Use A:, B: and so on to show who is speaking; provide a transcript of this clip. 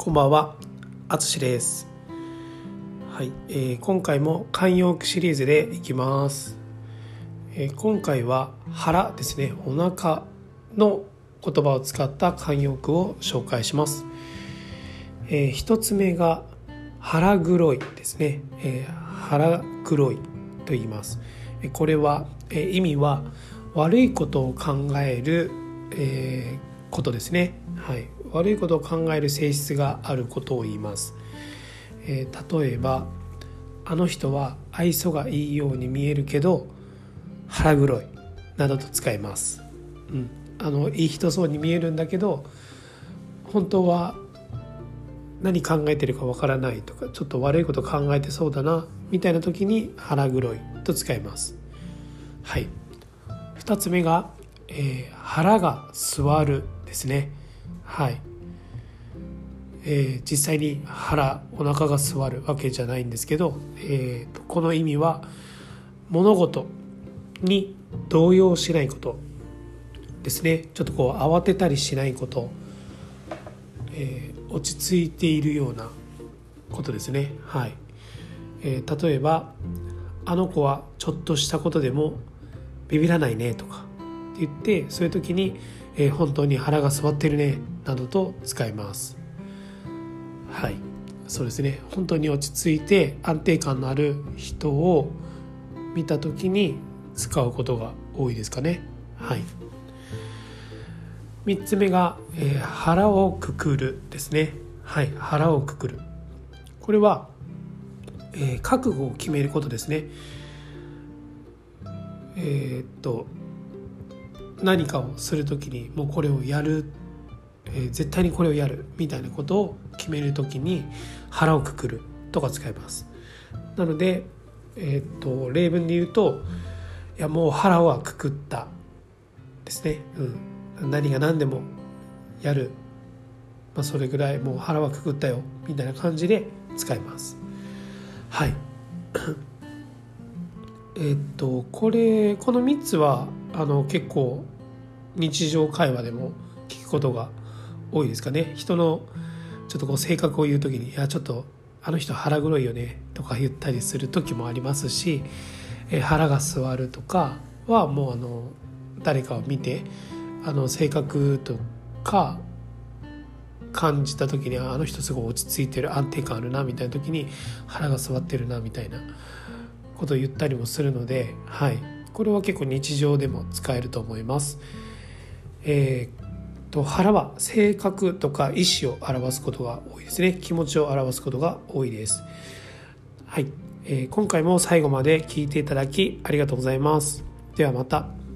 A: こんばんは、あつしです。はい、えー今回も慣用句シリーズでいきます。えー今回は腹ですね、お腹の言葉を使った慣用句を紹介します。えー一つ目が腹黒いですね、えー腹黒いと言います。えーこれは、えー意味は悪いことを考える、えーことですね、はい、悪いことを考える性質があることを言います、えー例えばあの人は愛想がいいように見えるけど腹黒いなどと使います、うん、あのいい人そうに見えるんだけど本当は何考えてるかわからないとかちょっと悪いこと考えてそうだなみたいな時に腹黒いと使います。はい。2つ目が、えー腹が座るですね。はい、えー実際に腹お腹が座るわけじゃないんですけど、えーこの意味は物事に動揺しないことですね。ちょっとこう慌てたりしないこと、えー落ち着いているようなことですね。はい、えー例えばあの子はちょっとしたことでもビビらないねとかって言ってそういう時に、えー本当に腹が座ってるねなどと使います。はい。そうですね。本当に落ち着いて安定感のある人を見た時に使うことが多いですかね。はい。3つ目が、えー腹をくくるですね。はい。腹をくくる。これは、えー覚悟を決めることですね。えーっと何かをする時にもうこれをやる、えー絶対にこれをやるみたいなことを決める時に腹をくくるとか使います。なので、えーっと例文で言うといやもう腹はくくったですね、うん、何が何でもやる、まあ、それぐらいもう腹はくくったよみたいな感じで使います。はい。えっとこれこの3つはあの結構日常会話でも聞くことが多いですかね。人のちょっとこう性格を言う時に「いやちょっとあの人腹黒いよね」とか言ったりする時もありますし「え腹が座る」とかはもうあの誰かを見てあの性格とか感じた時にあの人すごい落ち着いてる安定感あるなみたいな時に腹が座ってるなみたいなことを言ったりもするので、はい、これは結構日常でも使えると思います。えーと腹は性格とか意思を表すことが多いですね気持ちを表すことが多いです。はい、えー今回も最後まで聞いていただきありがとうございます。ではまた。